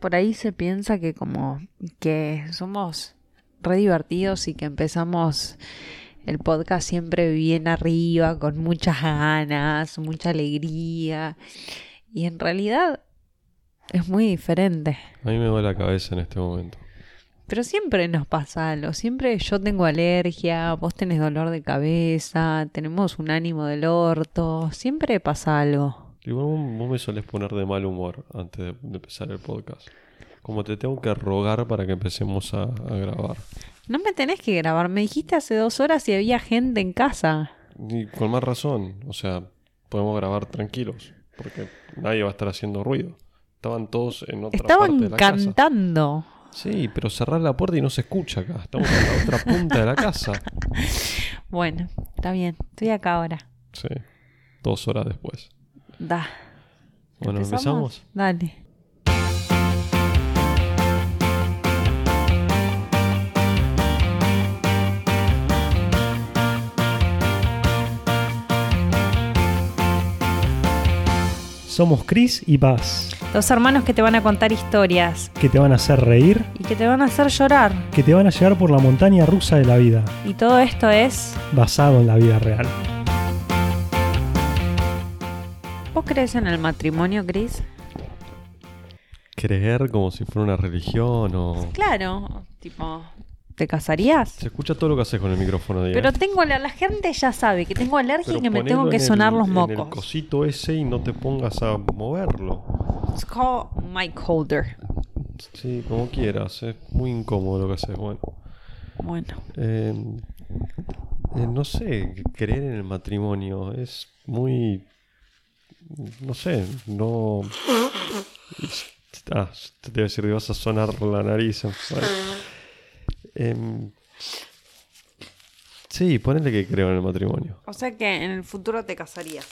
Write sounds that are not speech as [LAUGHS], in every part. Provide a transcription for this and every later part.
por ahí se piensa que como que somos re divertidos y que empezamos el podcast siempre bien arriba, con muchas ganas, mucha alegría. Y en realidad es muy diferente. A mí me duele la cabeza en este momento. Pero siempre nos pasa algo. Siempre yo tengo alergia, vos tenés dolor de cabeza, tenemos un ánimo del orto. Siempre pasa algo. Y vos, vos me solés poner de mal humor antes de, de empezar el podcast. Como te tengo que rogar para que empecemos a, a grabar. No me tenés que grabar. Me dijiste hace dos horas si había gente en casa. Y con más razón. O sea, podemos grabar tranquilos. Porque nadie va a estar haciendo ruido. Estaban todos en otra Estaban parte de la casa. cantando. Sí, pero cerrar la puerta y no se escucha acá. Estamos en la otra punta de la casa. [LAUGHS] Bueno, está bien. Estoy acá ahora. Sí, dos horas después. Da. Bueno, ¿empezamos? Dale. Somos Chris y Paz, Dos hermanos que te van a contar historias que te van a hacer reír, y que te van a hacer llorar. que te van a llevar por la montaña rusa de la vida, Y todo esto es... basado en la vida real. ¿Vos crees en el matrimonio, Chris? Creer como si fuera una religión o... Claro, tipo, ¿te casarías? Se escucha todo lo que haces con el micrófono. Pero tengo la, la gente ya sabe que tengo alergia Pero y que me tengo que el- sonar los En el mocos. cosito ese y no te pongas a moverlo. It's called mic holder. Sí, como quieras. Es muy incómodo lo que haces. Bueno, Bueno, Eh, eh, no sé, creer en el matrimonio es muy... No sé, no... Ah, te iba a decir que vas a sonar la nariz. Bueno. Em, sí, ponele que creo en el matrimonio. o sea que en el futuro te casarías.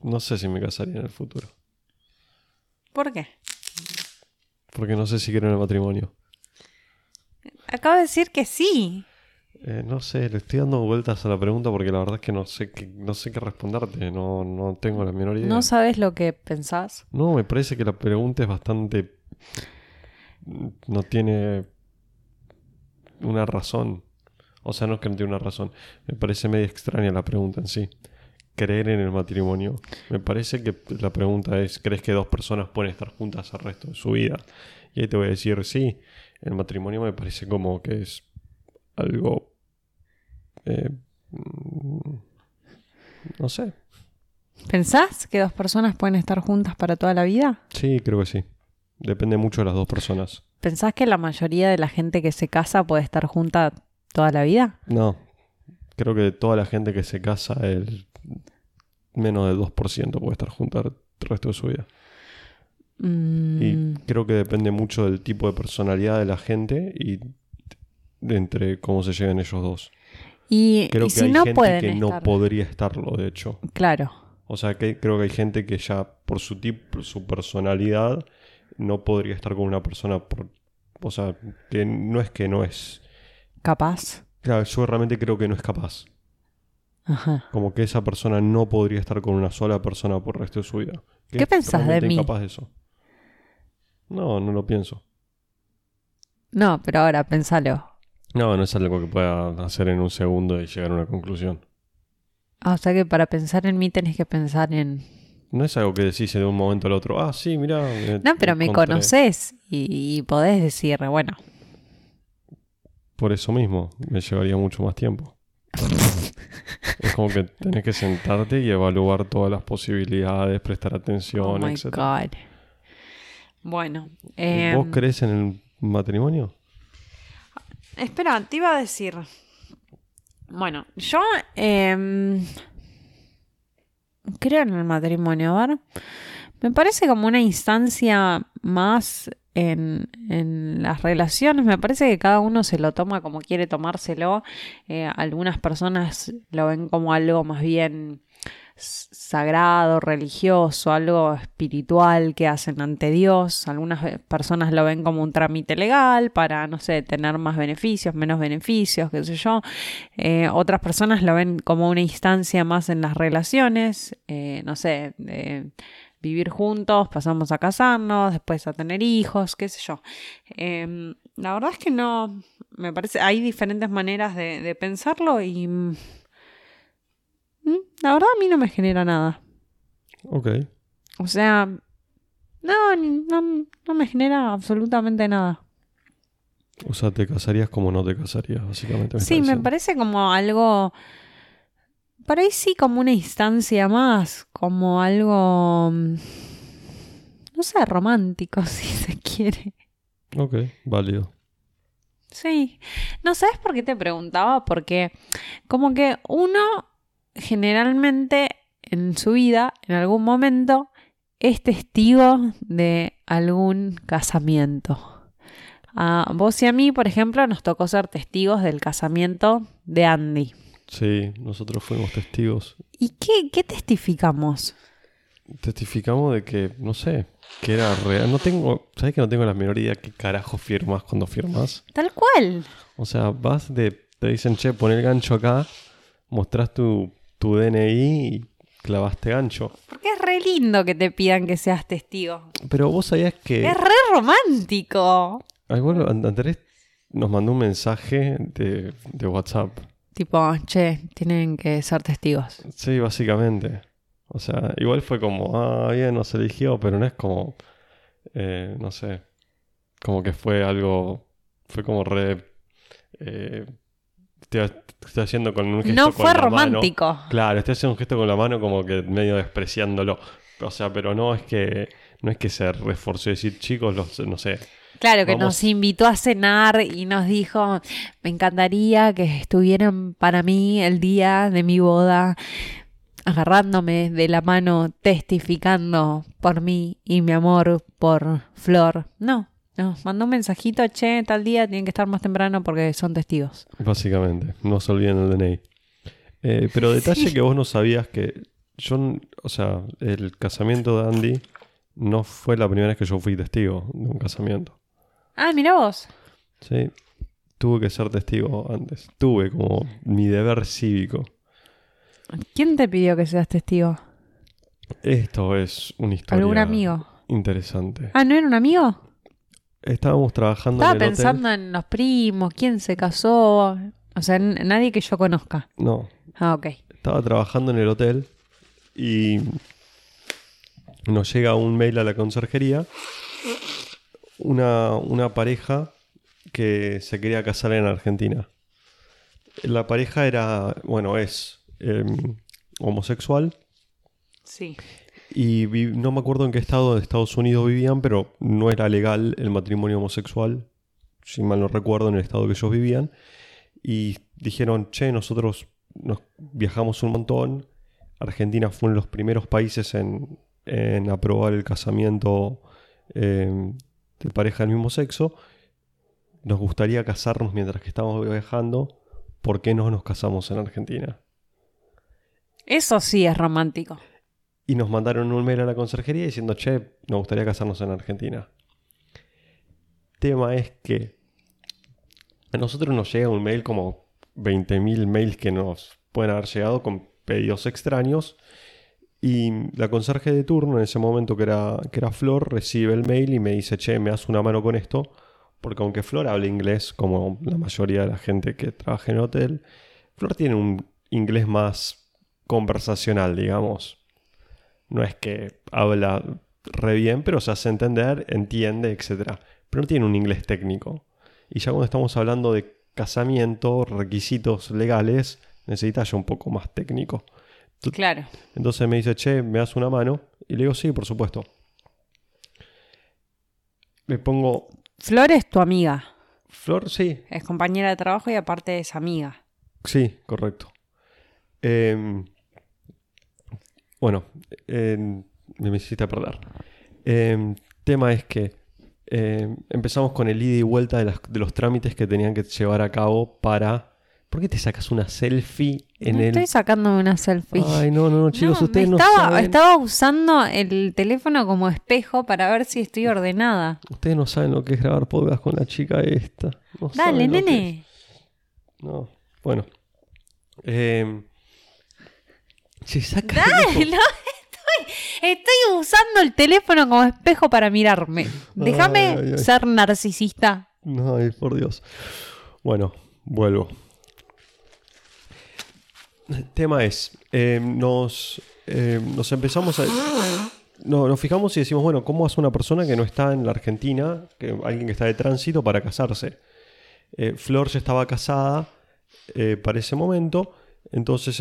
No sé si me casaría en el futuro. ¿Por qué? Porque no sé si creo en el matrimonio. Acabo de decir que sí. Eh, no sé, le estoy dando vueltas a la pregunta porque la verdad es que no sé qué, no sé qué responderte. No, no tengo la menor idea. ¿No sabes lo que pensás? No, me parece que la pregunta es bastante... No tiene una razón. O sea, no es que no tiene una razón. Me parece medio extraña la pregunta en sí. Creer en el matrimonio. Me parece que la pregunta es, ¿crees que dos personas pueden estar juntas el resto de su vida? Y ahí te voy a decir, sí, el matrimonio me parece como que es algo... eh, no sé. ¿Pensás que dos personas pueden estar juntas para toda la vida? Sí, creo que sí. Depende mucho de las dos personas. ¿Pensás que la mayoría de la gente que se casa puede estar junta toda la vida? No, creo que de toda la gente que se casa, el menos del 2% puede estar junta el resto de su vida. Mm, Y creo que depende mucho del tipo de personalidad de la gente y entre cómo se lleven ellos dos. y, Creo y que si hay no gente pueden que no estar? podría estarlo, de hecho. Claro. O sea, que creo que hay gente que ya por su tipo, su personalidad, no podría estar con una persona por... O sea, que no es que no es... Capaz. Claro, yo realmente creo que no es capaz. Ajá. Como que esa persona no podría estar con una sola persona por el resto de su vida. Que ¿Qué pensás de mí? incapaz de eso. No, no lo pienso. No, pero ahora pensalo. No, no es algo que pueda hacer en un segundo y llegar a una conclusión. Ah, o sea que para pensar en mí tenés que pensar en... No es algo que decís de un momento al otro. Ah, sí, mira. No, pero me conoces y, y podés decir, bueno, Por eso mismo, me llevaría mucho más tiempo. [LAUGHS] es como que tenés que sentarte y evaluar todas las posibilidades, prestar oh atención, my etc. God. Bueno, eh, ¿Vos crees en el matrimonio? Espera, te iba a decir. Bueno, yo em, creo en el matrimonio, a ver. Me parece como una instancia más en, en las relaciones. Me parece que cada uno se lo toma como quiere tomárselo. Eh, algunas personas lo ven como algo más bien sagrado, religioso, algo espiritual que hacen ante Dios. Algunas ve- personas lo ven como un trámite legal para, no sé, tener más beneficios, menos beneficios, qué sé yo. Eh, otras personas lo ven como una instancia más en las relaciones, eh, no sé, de, vivir juntos, pasamos a casarnos, después a tener hijos, qué sé yo. Em, la verdad es que no, me parece, hay diferentes maneras de, de pensarlo y mm, la verdad a mí no me genera nada. Ok. O sea, no, no, no me genera absolutamente nada. O sea, te casarías como no te casarías, básicamente. me Sí, me parece como algo. Por ahí sí, como una instancia más, como algo. mm, No sé, romántico, [LAUGHS] si se quiere. Ok, válido. Sí. No sabes por qué te preguntaba, porque como que uno generalmente en su vida, en algún momento, es testigo de algún casamiento. A vos y a mí, por ejemplo, nos tocó ser testigos del casamiento de Andy. Sí, nosotros fuimos testigos. ¿Y qué, qué testificamos? Testificamos de que, no sé, que era real. No tengo, ¿sabes que no tengo la menor idea qué carajo firmas cuando firmas? Tal cual. O sea, vas de, te dicen, che, pon el gancho acá, mostrás tu, tu DNI y clavaste gancho. Porque es re lindo que te pidan que seas testigo. Pero vos sabías que... Es re romántico. Ay, bueno, An- Andrés nos mandó un mensaje de, de WhatsApp. Tipo, che, tienen que ser testigos. Sí, básicamente. O sea, igual fue como, ah, bien, nos eligió, pero no es como, eh, no sé, como que fue algo, fue como re, eh, estoy haciendo con un gesto No con fue la mano. romántico. Claro, estoy haciendo un gesto con la mano como que medio despreciándolo. O sea, pero no es que, no es que se reforzó decir, chicos, los, no sé, Claro, que Vamos. nos invitó a cenar y nos dijo, me encantaría que estuvieran para mí el día de mi boda, agarrándome de la mano, testificando por mí y mi amor por Flor. No, nos mandó un mensajito, che, tal día tienen que estar más temprano porque son testigos. Básicamente, no se olviden el DNI. Eh, pero [LAUGHS] detalle Sí. que vos no sabías que yo, o sea, el casamiento de Andy no fue la primera vez que yo fui testigo de un casamiento. Ah, mira vos. Sí, tuve que ser testigo antes. Tuve como mi deber cívico. ¿Quién te pidió que seas testigo? Esto es una historia ¿Algún amigo? interesante. Ah, ¿no era un amigo? Estábamos trabajando Estaba en el pensando en los primos, quién se casó. O sea, nadie que yo conozca. No, Ah, ok. estaba trabajando en el hotel y nos llega un mail a la conserjería. Una, una pareja que se quería casar en Argentina. La pareja era, bueno, es em, homosexual Sí. Y no me acuerdo en qué estado de Estados Unidos vivían, pero no era legal el matrimonio homosexual, si mal no recuerdo, en el estado que ellos vivían. Y dijeron, che, nosotros nos viajamos un montón. Argentina fue uno de los primeros países en, aprobar el casamiento eh, de pareja del mismo sexo. Nos gustaría casarnos mientras que estamos viajando. ¿Por qué no nos casamos en Argentina? Eso sí es romántico. Y nos mandaron un mail a la conserjería diciendo, che, nos gustaría casarnos en Argentina. Tema es que a nosotros nos llega un mail como 20.000 mails que nos pueden haber llegado con pedidos extraños. Y la conserje de turno en ese momento que era, que era Flor recibe el mail y me dice, che, me das una mano con esto. Porque aunque Flor habla inglés, como la mayoría de la gente que trabaja en el hotel, Flor tiene un inglés más conversacional, digamos. No es que habla re bien, pero se hace entender, entiende, etc. Pero no tiene un inglés técnico. Y ya cuando estamos hablando de casamiento, requisitos legales, necesita ya un poco más técnico. Claro. Entonces me dice, che, ¿me das una mano? Y le digo, sí, por supuesto. Le pongo, Flor es tu amiga. Flor, sí, Es compañera de trabajo y aparte es amiga. Sí, correcto. Em, bueno, em, me hiciste perder. Em, tema es que em, empezamos con el ida y vuelta de, las- de los trámites que tenían que llevar a cabo para... ¿Por qué te sacas una selfie en no el... estoy sacándome una selfie. Ay, no, no, no, [LAUGHS] chicos, No, ustedes me no saben... estaba usando el teléfono como espejo para ver si estoy ordenada. Ustedes no saben lo que es grabar podcast con la chica esta. No Dale, nene. No, bueno. Em, se saca... Dale, no, [LAUGHS] esto Estoy usando el teléfono como espejo para mirarme. Déjame Ay, ay, ay. ser narcisista. Ay, por Dios. Bueno, vuelvo. El tema es, eh, nos, eh, nos empezamos a... No, nos fijamos y decimos, bueno, ¿cómo hace una persona que no está en la Argentina, que, alguien que está de tránsito para casarse? Eh, Flor ya estaba casada eh, para ese momento, entonces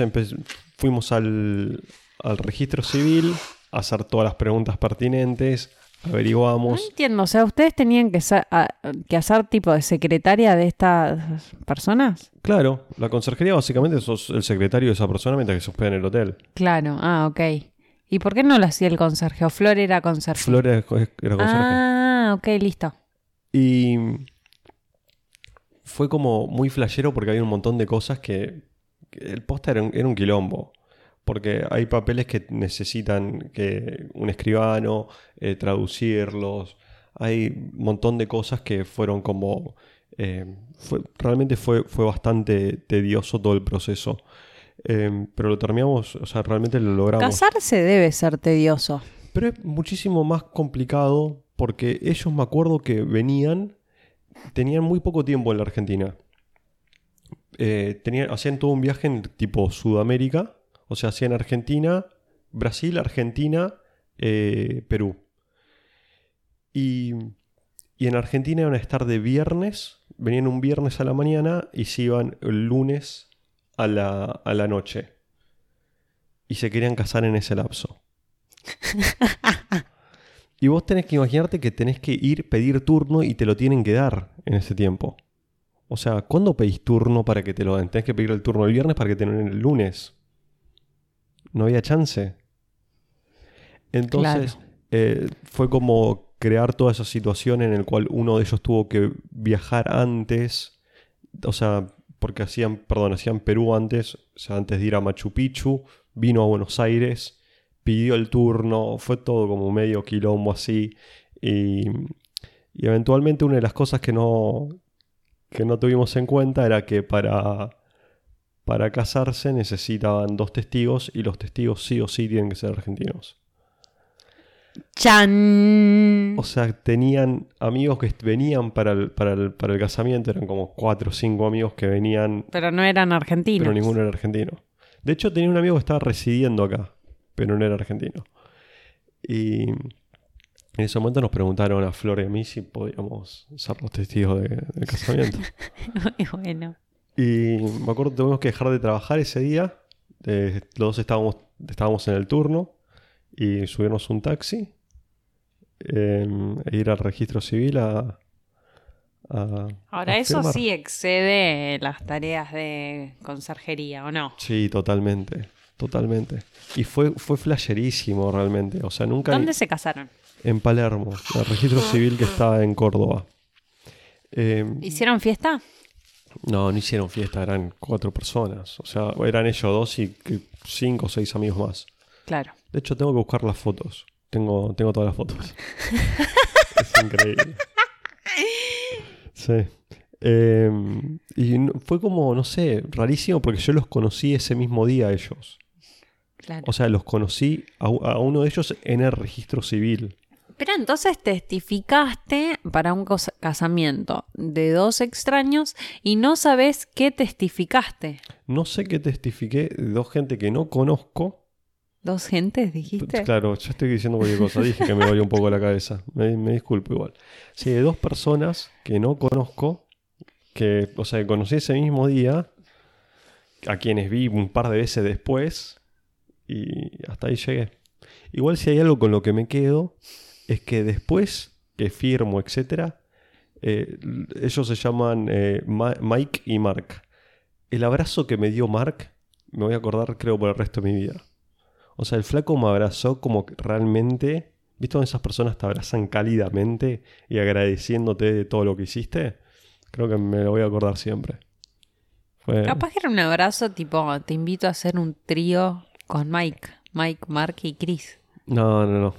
fuimos al, al registro civil a hacer todas las preguntas pertinentes, No averiguamos... entiendo, o sea, ¿ustedes tenían que, sa- a- que hacer tipo de secretaria de estas personas? Claro, la conserjería básicamente sos el secretario de esa persona mientras que se hospeda en el hotel. Claro, ah, ok. ¿Y por qué no lo hacía el conserje? ¿O Flor era conserje? Flor era, era conserje. Ah, ok, listo. Y fue como muy flashero porque había un montón de cosas que el posta era un, era un quilombo. Porque hay papeles que necesitan que un escribano eh, traducirlos. Hay un montón de cosas que fueron como... eh, fue, realmente fue, fue bastante tedioso todo el proceso. Eh, pero lo terminamos, o sea, realmente lo logramos. Casarse debe ser tedioso. Pero es muchísimo más complicado porque ellos me acuerdo que venían, tenían muy poco tiempo en la Argentina. Eh, tenían, hacían todo un viaje en tipo Sudamérica, o sea, hacían Argentina, Brasil, Argentina, eh, Perú. Y, y en Argentina iban a estar de viernes, venían un viernes a la mañana y se iban el lunes a la, a la noche. Y se querían casar en ese lapso. [LAUGHS] Y vos tenés que imaginarte que tenés que ir, pedir turno y te lo tienen que dar en ese tiempo. O sea, ¿cuándo pedís turno para que te lo den? Tenés que pedir el turno el viernes para que te lo den el lunes. No había chance. Entonces, Claro. eh, fue como crear toda esa situación en el cual uno de ellos tuvo que viajar antes. O sea, porque hacían, perdón, hacían Perú antes, o sea, antes de ir a Machu Picchu, vino a Buenos Aires, pidió el turno, fue todo como medio quilombo así. Y, y eventualmente una de las cosas que no, que no tuvimos en cuenta era que para, para casarse necesitaban dos testigos y los testigos sí o sí tienen que ser argentinos. ¡Chan! O sea, tenían amigos que venían para el, para el, para el casamiento, eran como cuatro o cinco amigos que venían, Pero no eran argentinos. pero ninguno era argentino. De hecho, tenía un amigo que estaba residiendo acá, pero no era argentino. Y en ese momento nos preguntaron a Flor y a mí si podíamos ser los testigos de- del casamiento. [LAUGHS] Muy bueno. Y me acuerdo que tuvimos que dejar de trabajar ese día. Eh, los dos estábamos, estábamos en el turno y subirnos un taxi eh, e ir al registro civil a... a- Ahora, a eso firmar. sí excede las tareas de conserjería, ¿o no? Sí, totalmente. Totalmente. Y fue, fue flasherísimo realmente. O sea, nunca... ¿Dónde se casaron? En Palermo, el registro civil que está en Córdoba. Eh, ¿Hicieron fiesta? no, no hicieron fiesta, eran cuatro personas. O sea, eran ellos dos y cinco o seis amigos más. Claro. De hecho, tengo que buscar las fotos. Tengo, tengo todas las fotos. [LAUGHS] es increíble. Sí. Eh, y fue como, no sé, rarísimo porque yo los conocí ese mismo día a ellos. Claro. O sea, los conocí a, uno de ellos en el registro civil. Pero entonces testificaste para un casamiento de dos extraños y no sabes qué testificaste. No sé qué testifiqué de dos gente que no conozco. ¿Dos gentes dijiste? Claro, yo estoy diciendo cualquier cosa. Dije que me dolió un poco la cabeza. Me, me disculpo igual. Sí, de dos personas que no conozco, que, o sea, que conocí ese mismo día, a quienes vi un par de veces después, y hasta ahí llegué. Igual si hay algo con lo que me quedo, es que después que firmo, etcétera, eh, ellos se llaman eh, Mike y Mark. El abrazo que me dio Mark, me voy a acordar creo por el resto de mi vida. O sea, el flaco me abrazó como que realmente. ¿Viste cuando esas personas te abrazan cálidamente y agradeciéndote de todo lo que hiciste? Creo que me lo voy a acordar siempre. Fue... Capaz que era un abrazo tipo, te invito a hacer un trío con Mike. Mike, Mark y Chris. No, no, no.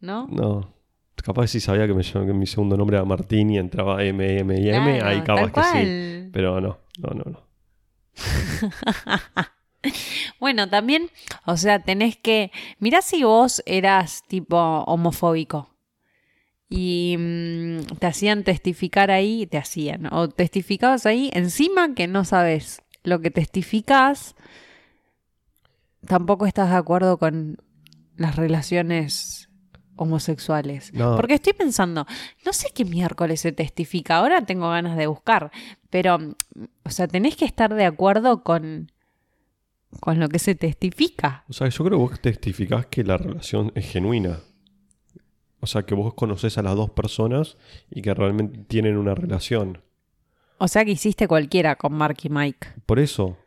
¿No? No. Capaz si sabía que, me que mi segundo nombre era Martín y entraba M, M y M, Claro, ahí capaz que sí. Pero no, no, no, no. [LAUGHS] Bueno, también, o sea, tenés que. Mirá si vos eras tipo homofóbico y mm, te hacían testificar ahí, te hacían, o testificabas ahí, encima que no sabes lo que testificás, tampoco estás de acuerdo con las relaciones homosexuales. No. Porque estoy pensando, no sé qué miércoles se testifica, ahora tengo ganas de buscar, pero, o sea, tenés que estar de acuerdo con, con lo que se testifica. O sea, yo creo que vos testificás que la relación es genuina. O sea, que vos conoces a las dos personas y que realmente tienen una relación. O sea que hiciste cualquiera con Mark y Mike. Por eso.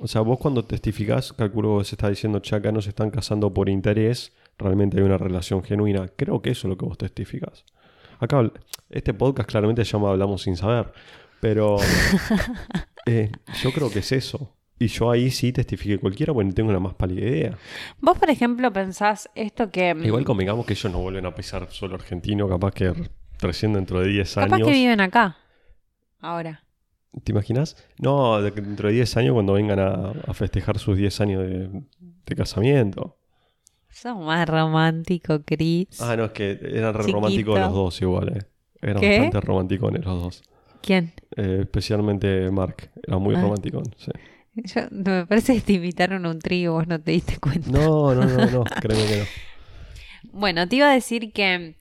O sea, vos cuando testificás, calculo que se está diciendo, che, acá no se están casando por interés, realmente hay una relación genuina. Creo que eso es lo que vos testificás. Acá, este podcast claramente se llama Hablamos sin saber, pero [LAUGHS] eh, yo creo que es eso. Y yo ahí sí testifiqué cualquiera, porque no tengo la más pálida idea. Vos, por ejemplo, pensás esto que... mm, Igual convengamos que ellos no vuelven a pisar solo argentino, capaz que recién dentro de 10 Capaz años. que viven acá. Ahora. ¿Te imaginas? No, dentro de 10 años cuando vengan a, a festejar sus 10 años de, de casamiento. Sos más romántico, Chris. Ah, no, es que eran re románticos los dos igual, eh. Eran ¿Qué? bastante romanticones los dos. ¿Quién? Eh, especialmente Mark, era muy Ah. romanticón, sí. Yo, me parece que te invitaron a un trío, vos no te diste cuenta. No, no, no, no, [LAUGHS] créeme que no. Bueno, te iba a decir que,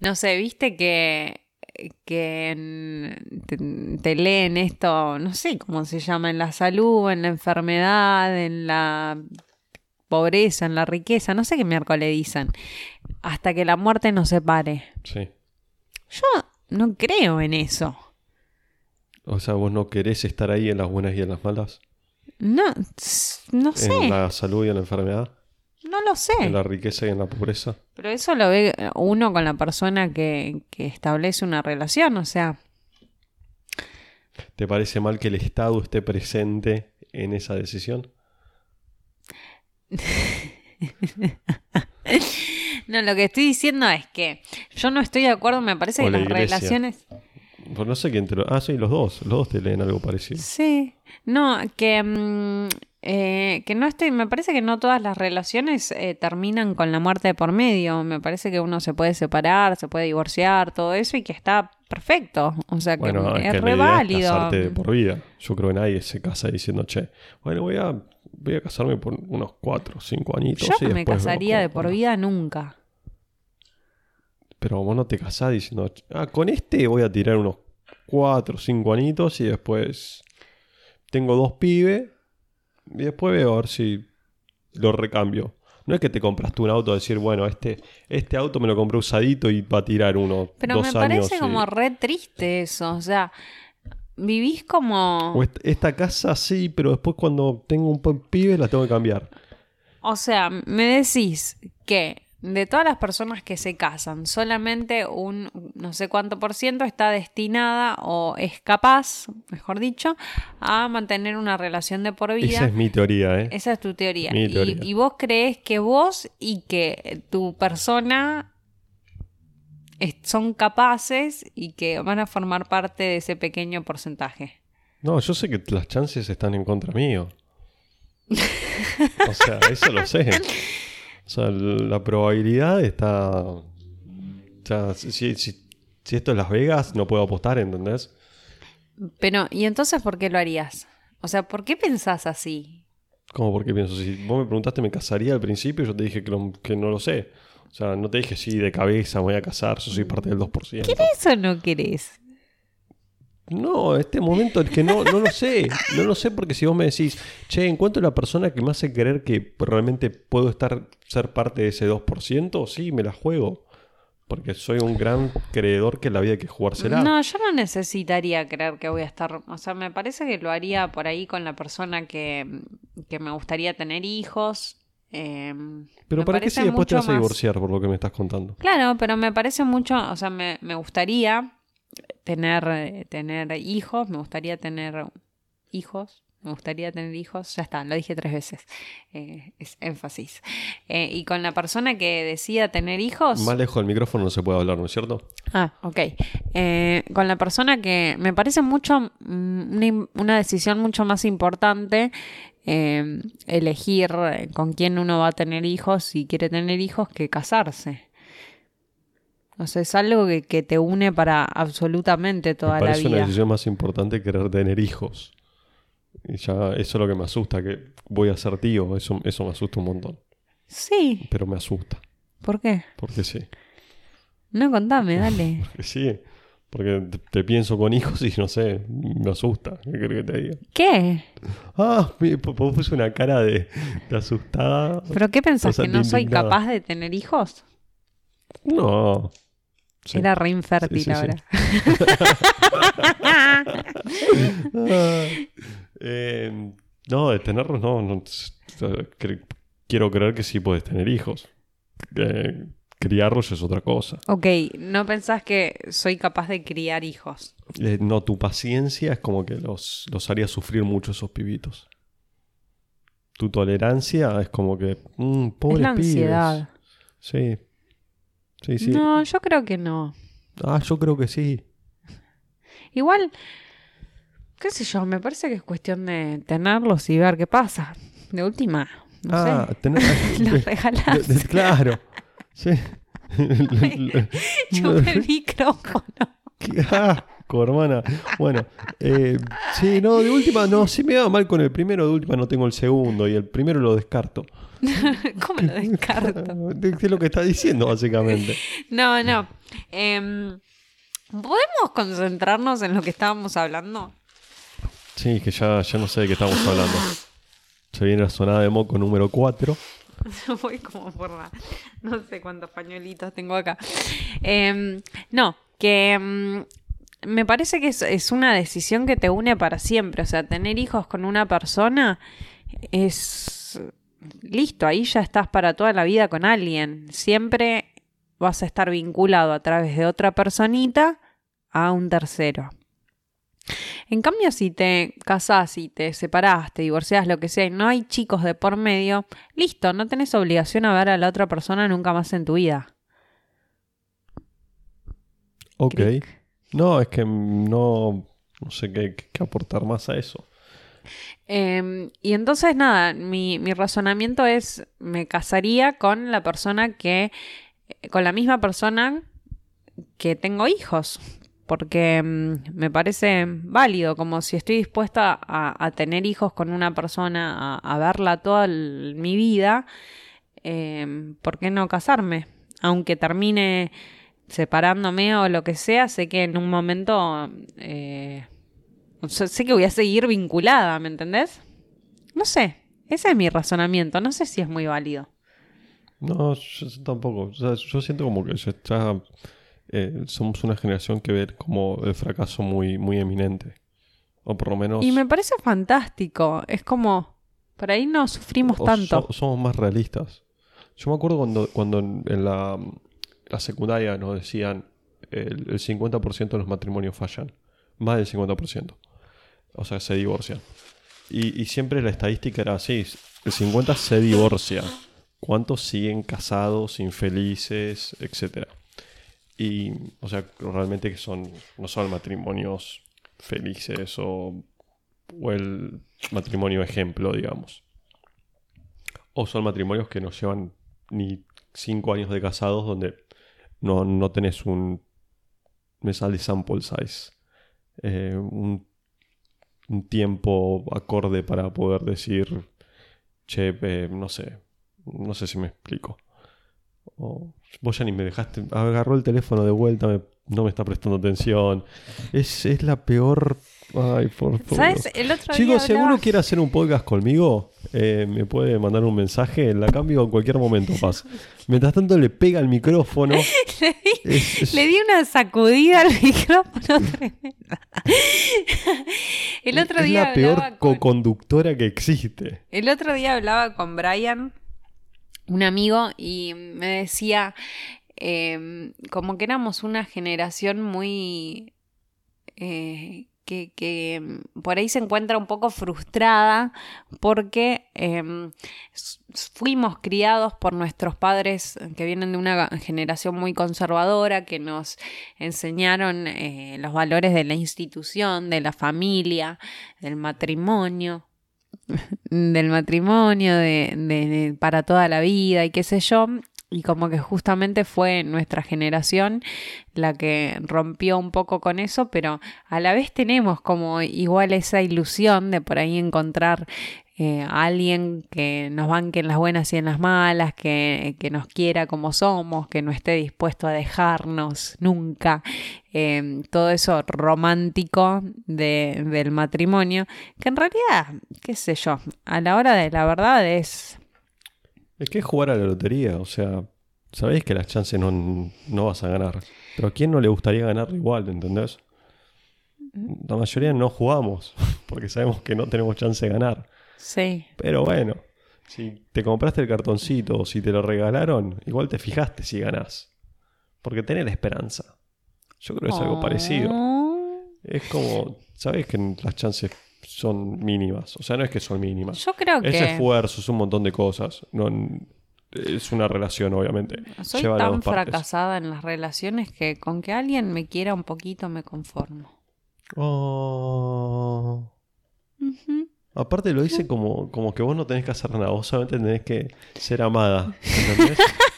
no sé, viste que, que en- te, te leen esto, no sé cómo se llama, en la salud, en la enfermedad, en la pobreza, en la riqueza, no sé qué miércoles dicen, hasta que la muerte nos separe. Sí. Yo no creo en eso. O sea, vos no querés estar ahí en las buenas y en las malas. No, no sé, En la salud y en la enfermedad. No lo sé. En la riqueza y en la pobreza. Pero eso lo ve uno con la persona que, que establece una relación, o sea, ¿Te parece mal que el Estado esté presente en esa decisión? [LAUGHS] no, lo que estoy diciendo es que yo no estoy de acuerdo, me parece O que la las iglesia. relaciones... Pues no sé quién te lo... Ah, sí, los dos. Los dos te leen algo parecido. Sí, no, que, mm, eh, que no estoy, me parece que no todas las relaciones eh, terminan con la muerte de por medio, me parece que uno se puede separar, se puede divorciar, todo eso y que está perfecto, o sea que Bueno, es es que re es válido. casarte de por vida. Yo creo que nadie se casa diciendo, che, bueno, voy a, voy a casarme por unos cuatro o cinco añitos. Yo no me casaría de por cómo". vida nunca. Pero vos no te casás diciendo, ah, con este voy a tirar unos cuatro o cinco añitos y después tengo dos pibes y después veo a ver si lo recambio. No es que te compras tú un auto y decir, bueno, este, este auto me lo compré usadito y va a tirar uno Pero dos me años. parece y- como re triste eso, o sea, vivís como... O esta casa sí, pero después cuando tengo un pibe la tengo que cambiar. O sea, me decís que de todas las personas que se casan, solamente un no sé cuánto por ciento está destinada o es capaz, mejor dicho, a mantener una relación de por vida. Esa es mi teoría, ¿eh? Esa es tu teoría. Mi Y- teoría. Y, vos crees que vos y que tu persona es- son capaces y que van a formar parte de ese pequeño porcentaje. No, yo sé que las chances están en contra mío. O sea, eso lo sé. [LAUGHS] O sea, la probabilidad está... O sea, si, si, si esto es Las Vegas, no puedo apostar, ¿entendés? Pero, ¿y entonces por qué lo harías? O sea, ¿por qué pensás así? ¿Cómo? Porque pienso, si vos me preguntaste, ¿me casaría al principio? Yo te dije que, lo- que no lo sé. O sea, no te dije, sí, de cabeza me voy a casar, yo soy parte del 2%. ¿Querés o no querés? No, este momento es que no, no lo sé. No lo sé porque si vos me decís, che, encuentro la persona que me hace creer que realmente puedo estar, ser parte de ese 2%, sí, me la juego. Porque soy un gran creedor que la vida hay que jugársela. No, yo no necesitaría creer que voy a estar. O sea, me parece que lo haría por ahí con la persona que, que me gustaría tener hijos. eh, Pero ¿para qué si después te vas a más- divorciar por lo que me estás contando? Claro, pero me parece mucho. O sea, me, me gustaría tener, eh, tener hijos. Me gustaría tener hijos. me gustaría tener hijos, ya está, lo dije tres veces, [LAUGHS] eh, es énfasis. Eh, y con la persona que decida tener hijos... Más lejos del micrófono no se puede hablar, ¿no es cierto? Ah, ok. Eh, con la persona que me parece mucho mm, una, una decisión mucho más importante eh, elegir con quién uno va a tener hijos si quiere tener hijos que casarse. O sea, es algo que, que te une para absolutamente toda me la parece una vida. decisión más importante querer tener hijos. Y ya eso es lo que me asusta, que voy a ser tío, eso, eso me asusta un montón. Sí, Pero me asusta, ¿por qué? porque sí. No, contame, dale. [LAUGHS] Porque sí, porque te, te pienso con hijos y no sé, me asusta. ¿Qué que te diga? ¿Qué? Ah, po- puse una cara de, de asustada. ¿Pero qué pensás? O sea, ¿Que no soy capaz de tener hijos? No. Sí. Era re infértil Sí, sí, sí. ahora. Ah, [LAUGHS] eh, no, de tenerlos no. no, cre- quiero creer que sí puedes tener hijos. Eh, criarlos es otra cosa. Ok, ¿no pensás que soy capaz de criar hijos? Eh, no, tu paciencia es como que los, los haría sufrir mucho esos pibitos. Tu tolerancia es como que. Mm, es pobres la ansiedad. pibes. Sí. Sí, sí. No, yo creo que no. Ah, yo creo que sí. Igual, qué sé yo, me parece que es cuestión de tenerlos y ver qué pasa. De última, no ah, sé. tener- [LAUGHS] Los regalás. de- de- claro. [LAUGHS] Sí. [LAUGHS] El micrófono. Qué asco, hermana. Bueno, eh, sí, no, de última, no, si me va mal con el primero, de última no tengo el segundo y el primero lo descarto. [LAUGHS] ¿Cómo lo descarto? [LAUGHS] De- de lo que está diciendo, básicamente. No, no. Em, ¿Podemos concentrarnos en lo que estábamos hablando? Sí, que ya, ya no sé de qué estamos hablando. Se viene la sonada de moco número 4. [LAUGHS] Voy como por la... No sé cuántos pañuelitos tengo acá. Em, no, que em, me parece que es, es una decisión que te une para siempre. O sea, tener hijos con una persona es... Listo, ahí ya estás para toda la vida con alguien. Siempre vas a estar vinculado a través de otra personita a un tercero. En cambio, si te casás y te separás, te divorciás, lo que sea, y no hay chicos de por medio, listo, no tenés obligación a ver a la otra persona nunca más en tu vida. Ok. No, es que no, no sé qué, aportar más a eso. Eh, y entonces, nada, mi, mi razonamiento es, me casaría con la persona que, con la misma persona que tengo hijos, porque mm, me parece válido, como si estoy dispuesta a, tener hijos con una persona, a, verla toda mi vida, eh, ¿por qué no casarme? Aunque termine separándome o lo que sea, sé que en un momento... eh, sé que voy a seguir vinculada, ¿me entendés? No sé, ese es mi razonamiento, no sé si es muy válido. No, yo tampoco. O sea, yo siento como que ya eh, somos una generación que ve como el fracaso muy, muy eminente. O por lo menos... Y me parece fantástico, es como, por ahí no sufrimos tanto. so- somos más realistas. Yo me acuerdo cuando, cuando en, en la, la secundaria nos decían el, el 50% de los matrimonios fallan. Más del 50%. O sea, se divorcian. Y, y siempre la estadística era así. El 50% se divorcia. ¿Cuántos siguen casados, infelices, etcétera? Y, o sea, realmente que son, no son matrimonios felices o, o el matrimonio ejemplo, digamos. O son matrimonios que no llevan ni cinco años de casados donde no, no tenés un... Me sale sample size. eh, un, un tiempo acorde para poder decir, che, eh, no sé, no sé si me explico. O, vos ya ni me dejaste, agarró el teléfono de vuelta, me- no me está prestando atención. Es, es la peor... Ay, por favor. ¿Sabes? El otro día Chicos, si hablaba- alguno quiere hacer un podcast conmigo, eh, me puede mandar un mensaje, la cambio en cualquier momento, paz. [LAUGHS] Mientras tanto le pega el micrófono. [LAUGHS] le, di, Es- es- le di una sacudida al [LAUGHS] micrófono tremenda. el otro es día la peor hablaba con- co-conductora que existe. El otro día hablaba con Brian, un amigo, y me decía eh, como que éramos una generación muy... eh, que, que, mm, por ahí se encuentra un poco frustrada porque em, fuimos criados por nuestros padres que vienen de una generación muy conservadora, que nos enseñaron eh, los valores de la institución, de la familia, del matrimonio [LAUGHS] del matrimonio, de- de- para toda la vida y qué sé yo. Y como que justamente fue nuestra generación la que rompió un poco con eso, pero a la vez tenemos como igual esa ilusión de por ahí encontrar eh, a alguien que nos banque en las buenas y en las malas, que, que nos quiera como somos, que no esté dispuesto a dejarnos nunca. Eh, todo eso romántico de- del matrimonio, que en realidad, qué sé yo, a la hora de la verdad es... Es que es jugar a la lotería, o sea, sabéis que las chances no, no vas a ganar. Pero a quién no le gustaría ganar igual, ¿entendés? La mayoría no jugamos, [LAUGHS] porque sabemos que no tenemos chance de ganar. Sí. Pero bueno, si te compraste el cartoncito o si te lo regalaron, igual te fijaste si ganás. Porque tenés la esperanza. Yo creo que es algo parecido. Oh. Es como, sabes que las chances son mínimas. O sea, no es que son mínimas. Yo creo Es que esfuerzo, es un montón de cosas. No, es una relación, obviamente. soy Lleva tan fracasada en las relaciones que con que alguien me quiera un poquito me conformo. Oh. Aparte lo dice como, como que vos no tenés que hacer nada, vos solamente tenés que ser amada. ¿Entendés? [LAUGHS]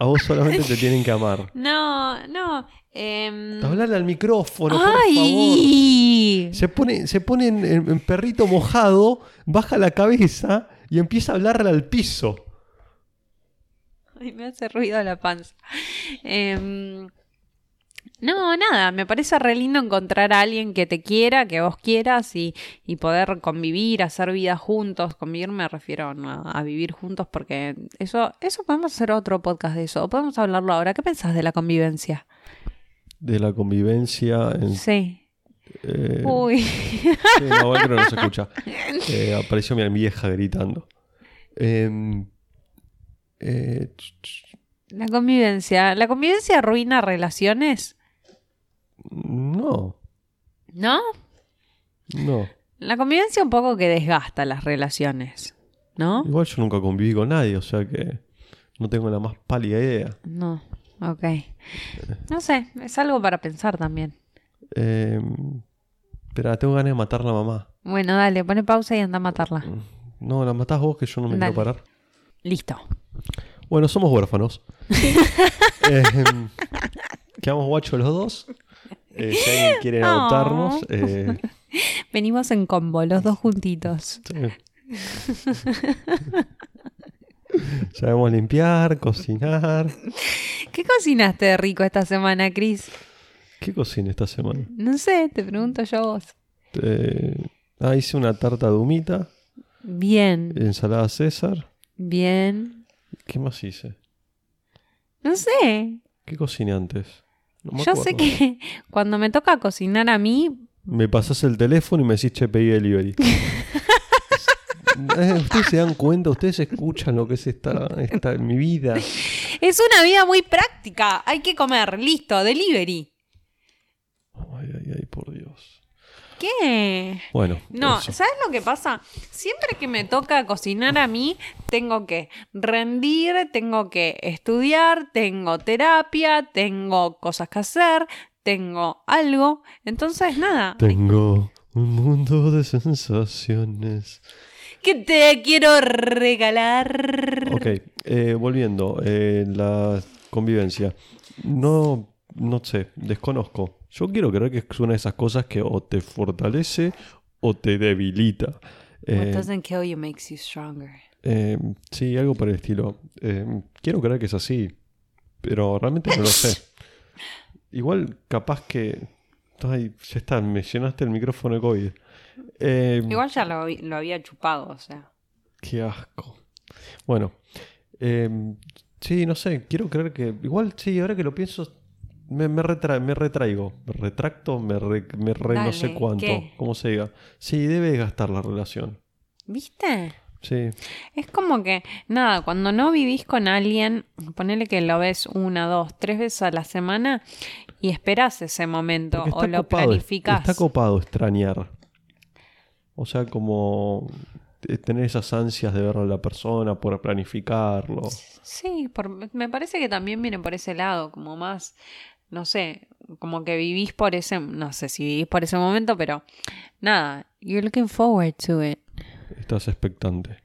A vos solamente te tienen que amar. [LAUGHS] No, no. em, Hablarle al micrófono, por favor. Se pone, se pone en, en- perrito mojado, baja la cabeza y empieza a hablarle al piso. Ay, me hace ruido la panza. Em, no, nada, me parece re lindo encontrar a alguien que te quiera, que vos quieras y, y poder convivir, hacer vida juntos. Convivir me refiero no, a vivir juntos porque eso, eso podemos hacer otro podcast de eso. O podemos hablarlo ahora. ¿Qué pensás de la convivencia? De la convivencia en... Sí. eh, Uy. sí, no, igual creo que no se escucha. [LAUGHS] Eh, apareció mi vieja gritando. Em, eh, La convivencia. ¿La convivencia arruina relaciones? No, ¿No? no. La convivencia un poco que desgasta las relaciones. ¿No? Igual yo nunca conviví con nadie, o sea que no tengo la más pálida idea. No, ok. No sé, es algo para pensar también. Eh, espera, tengo ganas de matar a la mamá. Bueno, dale, pone pausa y anda a matarla. No, la matás vos que yo no me Dale. quiero parar. Listo. Bueno, somos huérfanos. [LAUGHS] Eh, quedamos guachos los dos. Eh, si alguien quiere [LAUGHS] Oh. adoptarnos, eh, [LAUGHS] Venimos en combo, los dos juntitos. sí. [LAUGHS] sabemos limpiar, cocinar. ¿Qué cocinaste de rico esta semana, Cris? ¿Qué cociné esta semana? No sé, te pregunto yo a vos. Eh, ah, hice una tarta de humita, Bien, ensalada César. bien. ¿Qué más hice? No sé. ¿Qué cociné antes? No me Yo sé que [LAUGHS] cuando me toca cocinar a mí, Me pasás el teléfono y me decís, che, pedí delivery. [LAUGHS] Eh, ustedes se dan cuenta, ustedes escuchan lo que es esta, esta mi vida. es una vida muy práctica. Hay que comer, listo, delivery. Ay, ay. ¿Qué? Bueno, No, eso. ¿sabes lo que pasa? Siempre que me toca cocinar a mí, tengo que rendir, tengo que estudiar, tengo terapia, tengo cosas que hacer, tengo algo. Entonces, nada, Tengo un mundo de sensaciones. ¿qué te quiero regalar? Ok, eh, volviendo, eh, la convivencia. No, no sé, desconozco. Yo quiero creer que es una de esas cosas que o te fortalece o te debilita. What Eh, doesn't kill you makes you stronger. Eh, sí, algo por el estilo. Eh, quiero creer que es así, pero realmente no lo sé. [LAUGHS] Igual, capaz que. Ay, ya está, me llenaste el micrófono de COVID. Eh, Igual ya lo, lo había chupado, o sea. Qué asco. Bueno, sí, no sé, quiero creer que. Igual, sí, ahora que lo pienso, me, me, retra- me retraigo. Me retracto, me, re- me re- no sé cuánto. ¿qué? ¿Cómo se diga? Sí, debe gastar la relación. ¿Viste? Sí. Es como que, nada, cuando no vivís con alguien, ponele que lo ves una, dos, tres veces a la semana y esperás ese momento o lo copado, planificás. Está copado extrañar. O sea, como eh, tener esas ansias de ver a la persona, por planificarlo. Sí, por- me parece que también viene por ese lado, como más, no sé, como que vivís por ese, no sé si vivís por ese momento, pero nada, you're looking forward to it. Estás expectante.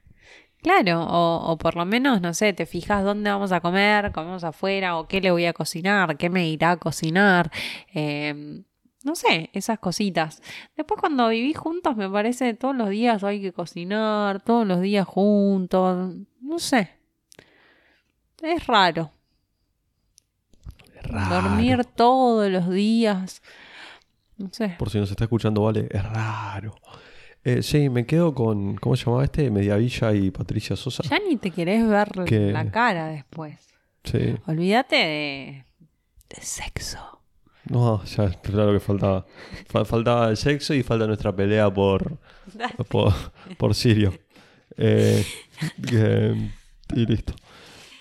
Claro, o, o por lo menos, no sé, te fijas dónde vamos a comer, comemos afuera, o qué le voy a cocinar, qué me irá a cocinar, eh, no sé, esas cositas. Después cuando vivís juntos, me parece todos los días hay que cocinar, todos los días juntos, no sé. Es raro. Dormir todos los días. No sé. Por si nos está escuchando, vale, es raro. Eh, sí, me quedo con. ¿Cómo se llamaba este? Mediavilla y Patricia Sosa. Ya ni te querés ver Que- la cara después. Sí. Olvídate de, de sexo. No, ya lo que faltaba. Fa- faltaba el sexo y falta nuestra pelea por. [LAUGHS] por, por Sirio. Eh, que- [LAUGHS] y listo.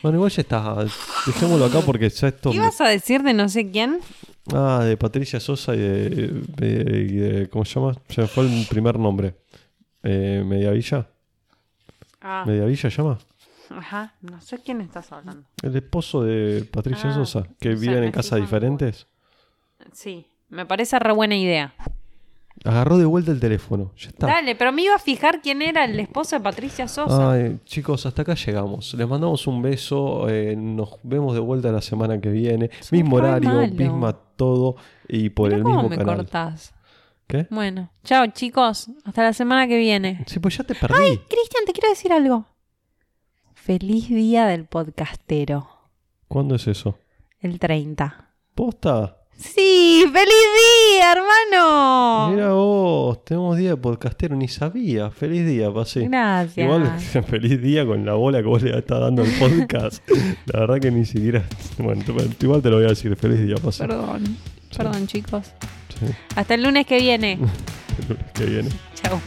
Bueno, igual ya está. Dejémoslo acá porque ya esto. ¿Qué me- ibas a decir de no sé quién? Ah, de Patricia Sosa y de, de- y de- ¿Cómo se llama? Se me fue el primer nombre. Eh, Mediavilla. Ah, ¿Mediavilla llama? ajá, no sé quién estás hablando. El esposo de Patricia Ah, Sosa, que viven me en casas fijo en diferentes. Sí, me parece re buena idea. Agarró de vuelta el teléfono. Ya está. Dale, pero me iba a fijar quién era el esposo de Patricia Sosa. Ay, chicos, hasta acá llegamos. Les mandamos un beso. eh, nos vemos de vuelta la semana que viene. Mismo re horario, malo. misma todo. Y por Mirá el cómo mismo me canal. cortás. ¿Qué? Bueno, chao chicos, hasta la semana que viene. Sí, pues ya te perdí. Ay, Cristian, te quiero decir algo. Feliz día del podcastero, ¿Cuándo es eso? el 30. ¿Posta? Sí, feliz día, hermano. Mira vos, tenemos día de podcastero, ni sabía. Feliz día, pasé. Gracias. Igual, [LAUGHS] feliz día con la bola que vos le estás dando al podcast. [LAUGHS] la verdad que ni siquiera. Bueno, igual te lo voy a decir. Feliz día, pasé. Perdón, perdón chicos. Sí, Hasta el lunes que viene. [LAUGHS] el lunes que viene. Chao.